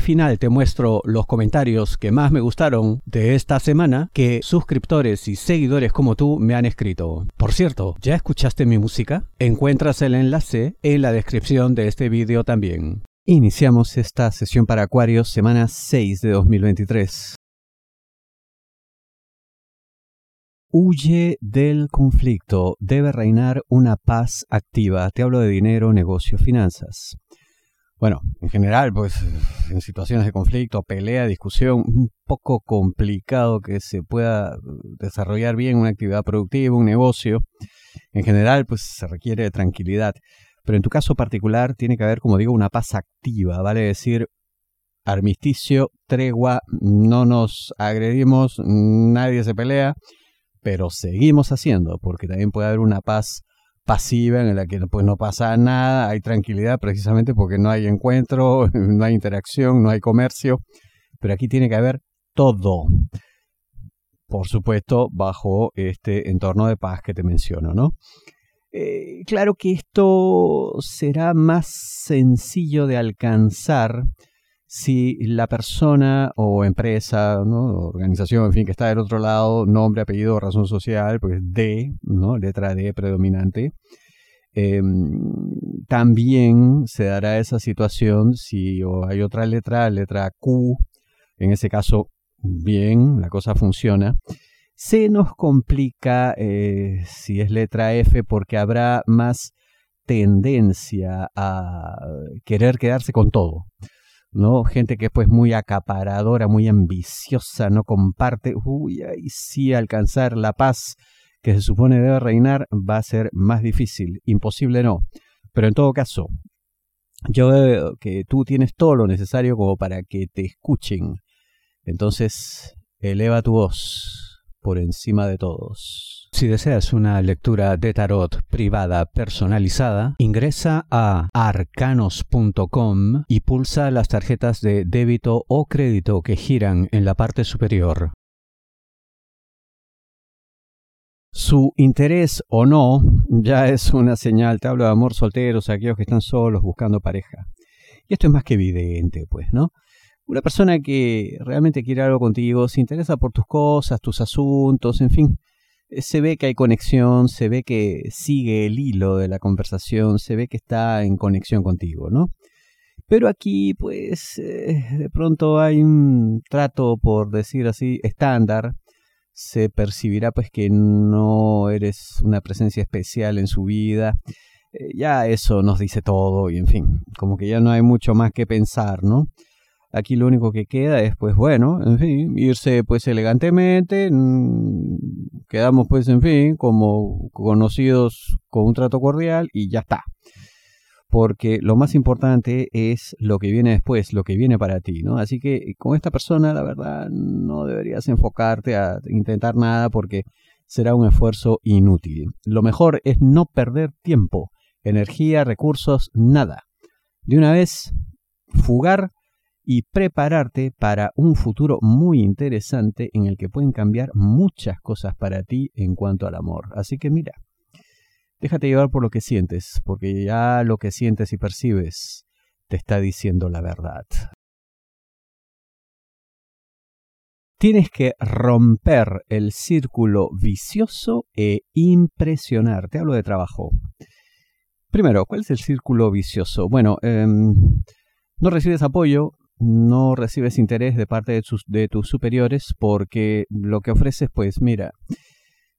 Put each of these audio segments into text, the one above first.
Final te muestro los comentarios que más me gustaron de esta semana que suscriptores y seguidores como tú me han escrito. Por cierto, ¿ya escuchaste mi música? Encuentras el enlace en la descripción de este vídeo también. Iniciamos esta sesión para Acuarios semana 6 de 2023. Huye del conflicto. Debe reinar una paz activa. Te hablo de dinero, negocio, finanzas. Bueno, en general, pues en situaciones de conflicto, pelea, discusión, un poco complicado que se pueda desarrollar bien una actividad productiva, un negocio. En general, pues se requiere de tranquilidad. Pero en tu caso particular tiene que haber, como digo, una paz activa, vale decir, armisticio, tregua, no nos agredimos, nadie se pelea, pero seguimos haciendo, porque también puede haber una paz pasiva en la que pues no pasa nada, hay tranquilidad precisamente porque no hay encuentro, no hay interacción, no hay comercio, pero aquí tiene que haber todo. Por supuesto, bajo este entorno de paz que te menciono, ¿no? Eh, claro que esto será más sencillo de alcanzar si la persona o empresa, ¿no? organización, en fin, que está del otro lado, nombre, apellido, razón social, pues D, ¿no? letra D predominante, em, también se dará esa situación si hay otra letra, letra Q, en ese caso, bien, la cosa funciona. Se nos complica eh, si es letra F porque habrá más tendencia a querer quedarse con todo. ¿No? Gente que es pues muy acaparadora, muy ambiciosa, no comparte, uy, y sí alcanzar la paz que se supone debe reinar va a ser más difícil, imposible no. Pero en todo caso, yo veo que tú tienes todo lo necesario como para que te escuchen. Entonces, eleva tu voz por encima de todos. Si deseas una lectura de tarot privada personalizada, ingresa a arcanos.com y pulsa las tarjetas de débito o crédito que giran en la parte superior. Su interés o no ya es una señal. Te hablo de amor solteros, aquellos que están solos buscando pareja. Y esto es más que evidente, pues, ¿no? Una persona que realmente quiere algo contigo, se interesa por tus cosas, tus asuntos, en fin, se ve que hay conexión, se ve que sigue el hilo de la conversación, se ve que está en conexión contigo, ¿no? Pero aquí, pues, eh, de pronto hay un trato, por decir así, estándar. Se percibirá, pues, que no eres una presencia especial en su vida. Eh, ya eso nos dice todo y, en fin, como que ya no hay mucho más que pensar, ¿no? Aquí lo único que queda es, pues bueno, en fin, irse pues elegantemente, mm, quedamos pues en fin como conocidos con un trato cordial y ya está. Porque lo más importante es lo que viene después, lo que viene para ti, ¿no? Así que con esta persona, la verdad, no deberías enfocarte a intentar nada porque será un esfuerzo inútil. Lo mejor es no perder tiempo, energía, recursos, nada. De una vez, fugar y prepararte para un futuro muy interesante en el que pueden cambiar muchas cosas para ti en cuanto al amor. Así que mira, déjate llevar por lo que sientes, porque ya lo que sientes y percibes te está diciendo la verdad. Tienes que romper el círculo vicioso e impresionar. Te hablo de trabajo. Primero, ¿cuál es el círculo vicioso? Bueno, em, no recibes apoyo, no recibes interés de parte de, tus, superiores porque lo que ofreces, pues mira,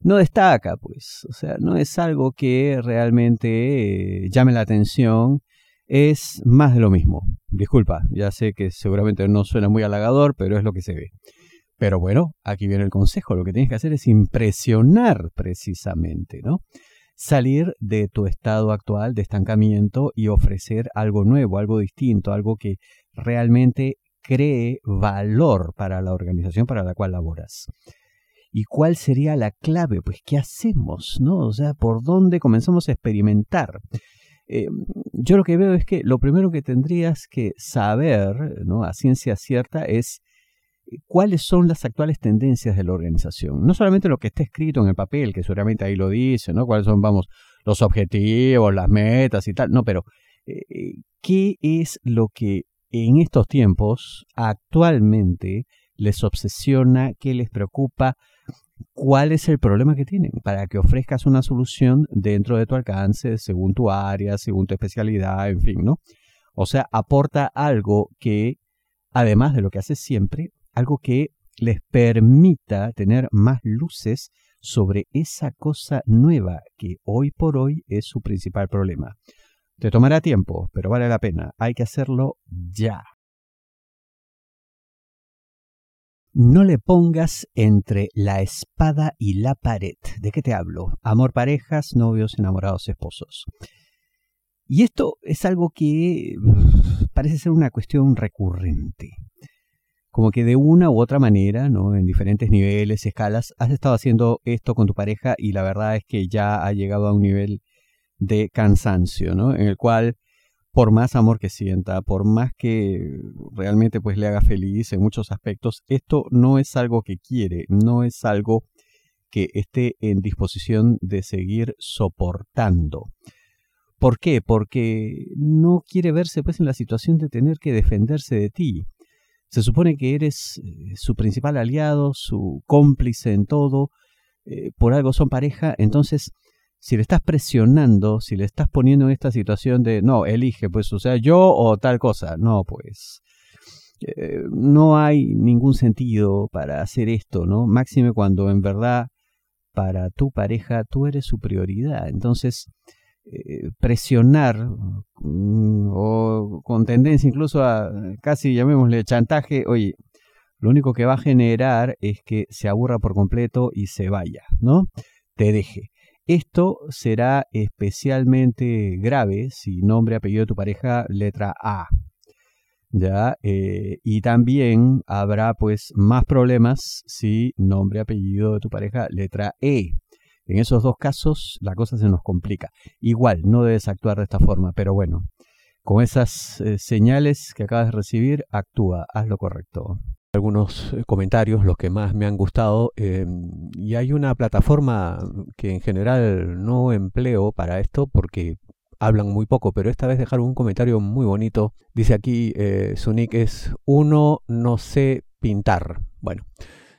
no destaca, pues, o sea, no es algo que realmente eh, llame la atención, es más de lo mismo. Disculpa, ya sé que seguramente no suena muy halagador, pero es lo que se ve. Pero bueno, aquí viene el consejo, lo que tienes que hacer es impresionar precisamente, ¿no? Salir de tu estado actual de estancamiento y ofrecer algo nuevo, algo distinto, algo que realmente cree valor para la organización para la cual laboras. ¿Y cuál sería la clave? Pues, ¿qué hacemos? ¿No? O sea, ¿por dónde comenzamos a experimentar? Eh, yo lo que veo es que lo primero que tendrías que saber, ¿no? A ciencia cierta, es cuáles son las actuales tendencias de la organización. No solamente lo que está escrito en el papel, que seguramente ahí lo dice, ¿no? Cuáles son, vamos, los objetivos, las metas y tal. No, pero eh, eh, ¿qué es lo que en estos tiempos actualmente les obsesiona, qué les preocupa, cuál es el problema que tienen para que ofrezcas una solución dentro de tu alcance, según tu área, según tu especialidad, en fin, ¿no? O sea, aporta algo que, además de lo que haces siempre, algo que les permita tener más luces sobre esa cosa nueva que hoy por hoy es su principal problema. Te tomará tiempo, pero vale la pena. Hay que hacerlo ya. No le pongas entre la espada y la pared. ¿De qué te hablo? Amor parejas, novios, enamorados, esposos. Y esto es algo que parece ser una cuestión recurrente como que de una u otra manera, ¿no? En diferentes niveles, escalas, has estado haciendo esto con tu pareja y la verdad es que ya ha llegado a un nivel de cansancio, ¿no? En el cual, por más amor que sienta, por más que realmente pues le haga feliz en muchos aspectos, esto no es algo que quiere, no es algo que esté en disposición de seguir soportando. ¿Por qué? Porque no quiere verse pues en la situación de tener que defenderse de ti. Se supone que eres eh, su principal aliado, su cómplice en todo, eh, por algo son pareja, entonces si le estás presionando, si le estás poniendo en esta situación de, no, elige, pues, o sea, yo o tal cosa, no, pues, eh, no hay ningún sentido para hacer esto, ¿no? Máxime cuando en verdad para tu pareja tú eres su prioridad. Entonces, eh, presionar mm, o con tendencia incluso a casi llamémosle chantaje, oye, lo único que va a generar es que se aburra por completo y se vaya, ¿no? Te deje. Esto será especialmente grave si nombre, apellido de tu pareja, letra A. ¿Ya? Eh, y también habrá pues más problemas si nombre, apellido de tu pareja, letra E. En esos dos casos la cosa se nos complica. Igual, no debes actuar de esta forma, pero bueno, con esas eh, señales que acabas de recibir, actúa, haz lo correcto. Algunos eh, comentarios, los que más me han gustado, em, y hay una plataforma que en general no empleo para esto porque hablan muy poco, pero esta vez dejaron un comentario muy bonito. Dice aquí, eh, su nick es uno no sé pintar. Bueno,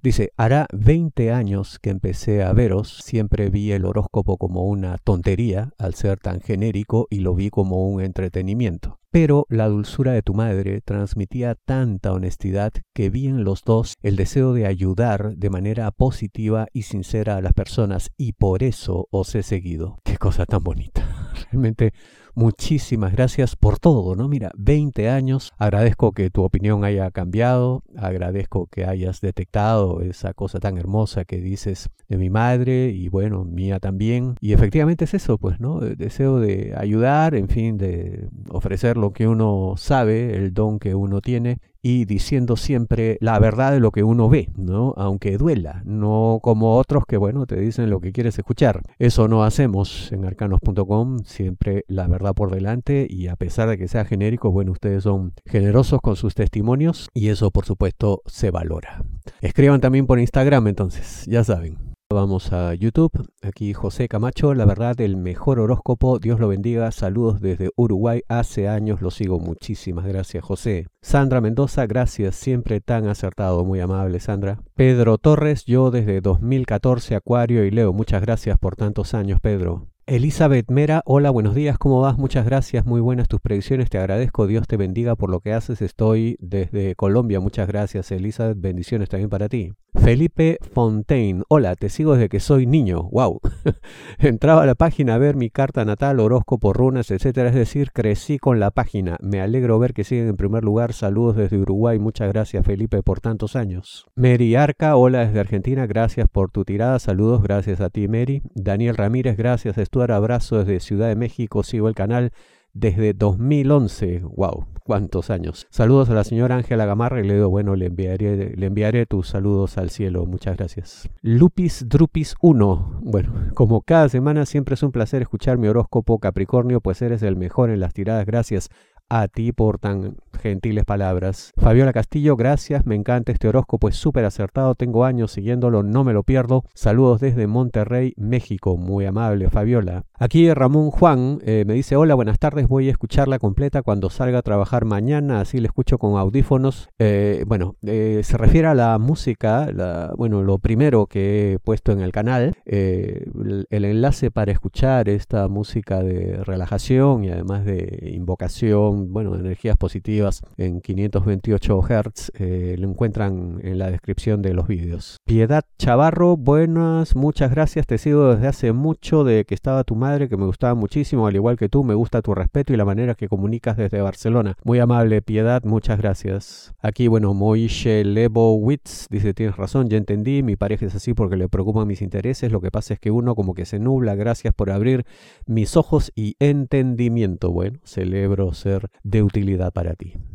Dice, hará 20 años que empecé a veros, siempre vi el horóscopo como una tontería al ser tan genérico y lo vi como un entretenimiento. Pero la dulzura de tu madre transmitía tanta honestidad que vi en los dos el deseo de ayudar de manera positiva y sincera a las personas y por eso os he seguido. Qué cosa tan bonita. Realmente muchísimas gracias por todo, ¿no? Mira, 20 años, agradezco que tu opinión haya cambiado, agradezco que hayas detectado esa cosa tan hermosa que dices de mi madre y bueno, mía también. Y efectivamente es eso, pues, ¿no? El deseo de ayudar, en fin, de ofrecer lo que uno sabe, el don que uno tiene y diciendo siempre la verdad de lo que uno ve, ¿no? Aunque duela, no como otros que, bueno, te dicen lo que quieres escuchar. Eso no hacemos en arcanos.com, siempre la verdad por delante y a pesar de que sea genérico, bueno, ustedes son generosos con sus testimonios y eso por supuesto se valora. Escriban también por Instagram entonces, ya saben. Vamos a YouTube. Aquí José Camacho, la verdad, el mejor horóscopo. Dios lo bendiga. Saludos desde Uruguay. Hace años lo sigo. Muchísimas gracias, José. Sandra Mendoza, gracias. Siempre tan acertado. Muy amable, Sandra. Pedro Torres, yo desde 2014, Acuario y Leo. Muchas gracias por tantos años, Pedro. Elizabeth Mera, hola, buenos días, ¿cómo vas? Muchas gracias, muy buenas tus predicciones, te agradezco, Dios te bendiga por lo que haces, estoy desde Colombia, muchas gracias Elizabeth, bendiciones también para ti. Felipe Fontaine, hola, te sigo desde que soy niño, wow. Entraba a la página a ver mi carta natal, horóscopo, runas, etcétera, es decir, crecí con la página. Me alegro ver que siguen en primer lugar. Saludos desde Uruguay, muchas gracias Felipe por tantos años. Mary Arca, hola desde Argentina, gracias por tu tirada, saludos, gracias a ti Mary. Daniel Ramírez, gracias, Stuart, abrazo desde Ciudad de México, sigo el canal desde 2011. ¡Wow! ¿Cuántos años? Saludos a la señora Ángela Gamarra y le digo, bueno, le enviaré, le enviaré tus saludos al cielo. Muchas gracias. Lupis Drupis 1. Bueno, como cada semana siempre es un placer escuchar mi horóscopo Capricornio, pues eres el mejor en las tiradas. Gracias a ti por tan gentiles palabras. Fabiola Castillo, gracias, me encanta este horóscopo, es súper acertado, tengo años siguiéndolo, no me lo pierdo. Saludos desde Monterrey, México, muy amable Fabiola. Aquí Ramón Juan eh, me dice, hola, buenas tardes, voy a escucharla completa cuando salga a trabajar mañana, así le escucho con audífonos. Eh, bueno, eh, se refiere a la música, la, bueno, lo primero que he puesto en el canal, el enlace para escuchar esta música de relajación y además de invocación, bueno, energías positivas en 528 Hz. Eh, lo encuentran en la descripción de los vídeos. Piedad Chavarro, buenas, muchas gracias. Te sigo desde hace mucho de que estaba tu madre, que me gustaba muchísimo, al igual que tú. Me gusta tu respeto y la manera que comunicas desde Barcelona. Muy amable, Piedad, muchas gracias. Aquí, bueno, Moishe Lebowitz dice: Tienes razón, ya entendí. Mi pareja es así porque le preocupan mis intereses. Lo que pasa es que uno como que se nubla. Gracias por abrir mis ojos y entendimiento. Bueno, celebro ser de utilidad para ti.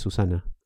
Susana.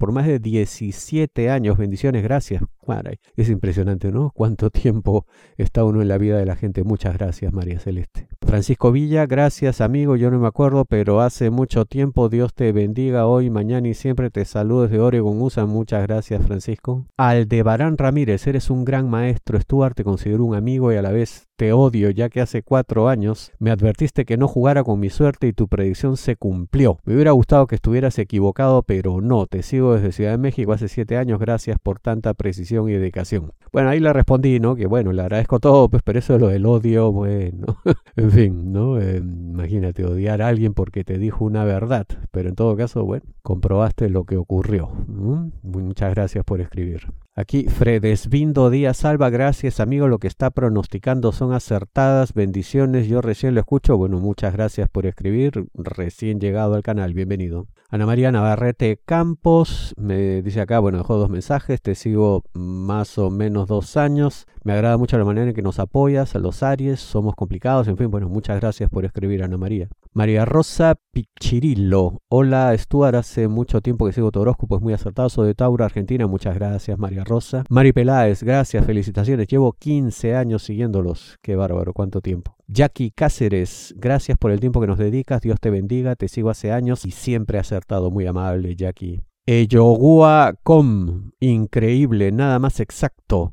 por más de 17 años. Bendiciones, gracias. Es impresionante, ¿no? Cuánto tiempo está uno en la vida de la gente. Muchas gracias, María Celeste. Francisco Villa, gracias, amigo. Yo no me acuerdo, pero hace mucho tiempo. Dios te bendiga hoy, mañana y siempre. Te saludo desde Oregon, USA. Muchas gracias, Francisco. Aldebarán Ramírez, eres un gran maestro. Stuart, te considero un amigo y a la vez te odio, ya que hace cuatro años me advertiste que no jugara con mi suerte y tu predicción se cumplió. Me hubiera gustado que estuvieras equivocado, pero no. Te sigo desde Ciudad de México hace siete años. Gracias por tanta precisión y dedicación. Bueno, ahí le respondí, ¿no? Que bueno, le agradezco todo, pues, pero eso de lo del odio, bueno, en fin, ¿no? Eh, imagínate odiar a alguien porque te dijo una verdad, pero en todo caso, bueno, comprobaste lo que ocurrió. Muchas gracias por escribir. Aquí Fredesvindo Díaz Salva, gracias amigo, lo que está pronosticando son acertadas, bendiciones, yo recién lo escucho, bueno, muchas gracias por escribir, recién llegado al canal, bienvenido. Ana María Navarrete Campos me dice acá, bueno, dejó dos mensajes, te sigo más o menos dos años, me agrada mucho la manera en que nos apoyas, a los Aries, somos complicados, en fin, bueno, muchas gracias por escribir Ana María. María Rosa Pichirillo, hola Stuart, hace mucho tiempo que sigo tu horóscopo, es muy acertado, soy de Tauro, Argentina, muchas gracias María Rosa. Mari Peláez, gracias, felicitaciones, llevo 15 años siguiéndolos, qué bárbaro, cuánto tiempo. Jackie Cáceres, gracias por el tiempo que nos dedicas, Dios te bendiga, te sigo hace años y siempre acertado, muy amable Jackie. Eyogua Com, increíble, nada más exacto.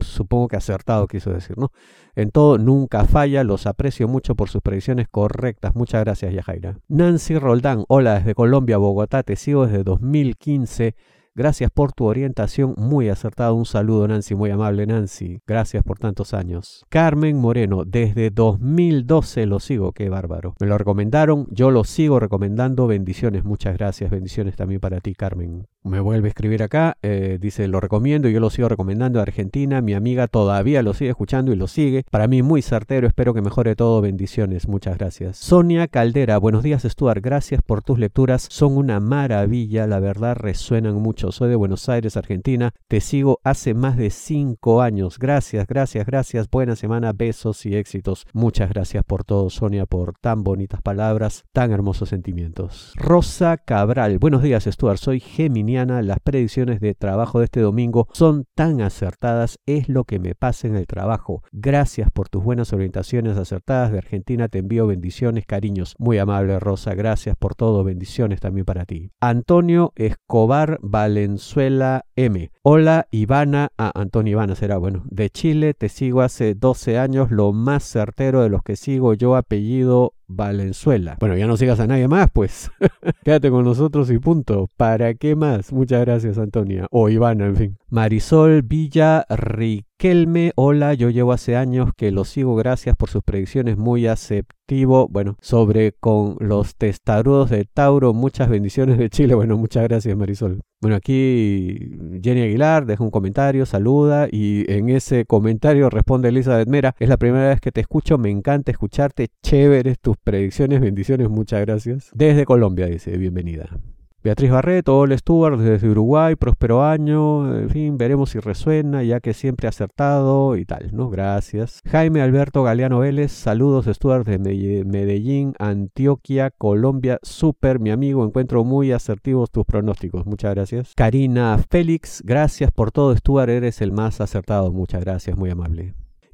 supongo que acertado quiso decir, ¿no? En todo, nunca falla. Los aprecio mucho por sus predicciones correctas. Muchas gracias, Yajaira. Nancy Roldán, hola desde Colombia, Bogotá. Te sigo desde 2015 Gracias por tu orientación, muy acertado. Un saludo, Nancy, muy amable, Nancy. Gracias por tantos años. Carmen Moreno, desde 2012 lo sigo, qué bárbaro. Me lo recomendaron, yo lo sigo recomendando. Bendiciones, muchas gracias. Bendiciones también para ti, Carmen. Me vuelve a escribir acá, eh, dice, lo recomiendo, yo lo sigo recomendando a Argentina. Mi amiga todavía lo sigue escuchando y lo sigue. Para mí muy certero, espero que mejore todo. Bendiciones, muchas gracias. Sonia Caldera, buenos días, Stuart. Gracias por tus lecturas, son una maravilla, la verdad resuenan mucho soy de Buenos Aires, Argentina. Te sigo hace más de cinco años. Gracias, gracias, gracias. Buena semana, besos y éxitos. Muchas gracias por todo, Sonia, por tan bonitas palabras, tan hermosos sentimientos. Rosa Cabral, buenos días, Stuart. Soy Las predicciones de trabajo de este domingo son tan acertadas. Es lo que me pasa en el trabajo. Gracias por tus buenas orientaciones acertadas de Argentina. Te envío bendiciones, cariños. Muy amable, Rosa. Gracias por todo. Bendiciones también para ti. Antonio Escobar Val Valenzuela M. Hola Ivana, ah, Antonio Ivana será, bueno, de Chile, te sigo hace 12 años, lo más certero de los que sigo yo, apellido Valenzuela. Bueno, ya no sigas a nadie más, pues. Quédate con nosotros y punto. ¿Para qué más? Muchas gracias, Antonia. O Ivana, en fin. Marisol Villa Riquelme. Hola, yo llevo hace años que lo sigo. Gracias por sus predicciones. Muy aceptivo. Bueno, sobre con los testarudos de Tauro. Muchas bendiciones de Chile. Bueno, muchas gracias, Marisol. Bueno, aquí Jenny Aguilar deja un comentario, saluda y en ese comentario responde Elizabeth Mera. Es la primera vez que te escucho, me encanta escucharte, chéveres tus predicciones, bendiciones, muchas gracias. Desde Colombia dice, bienvenida. Beatriz Barreto, Ole Stuart desde Uruguay, próspero año, en fin, veremos si resuena, ya que siempre acertado y tal, ¿no? Gracias. Jaime Alberto Galeano Vélez, saludos Stuart de Medellín, Antioquia, Colombia, súper, mi amigo, encuentro muy asertivos tus pronósticos, muchas gracias. Karina Félix, gracias por todo Stuart, eres el más acertado, muchas gracias, muy amable.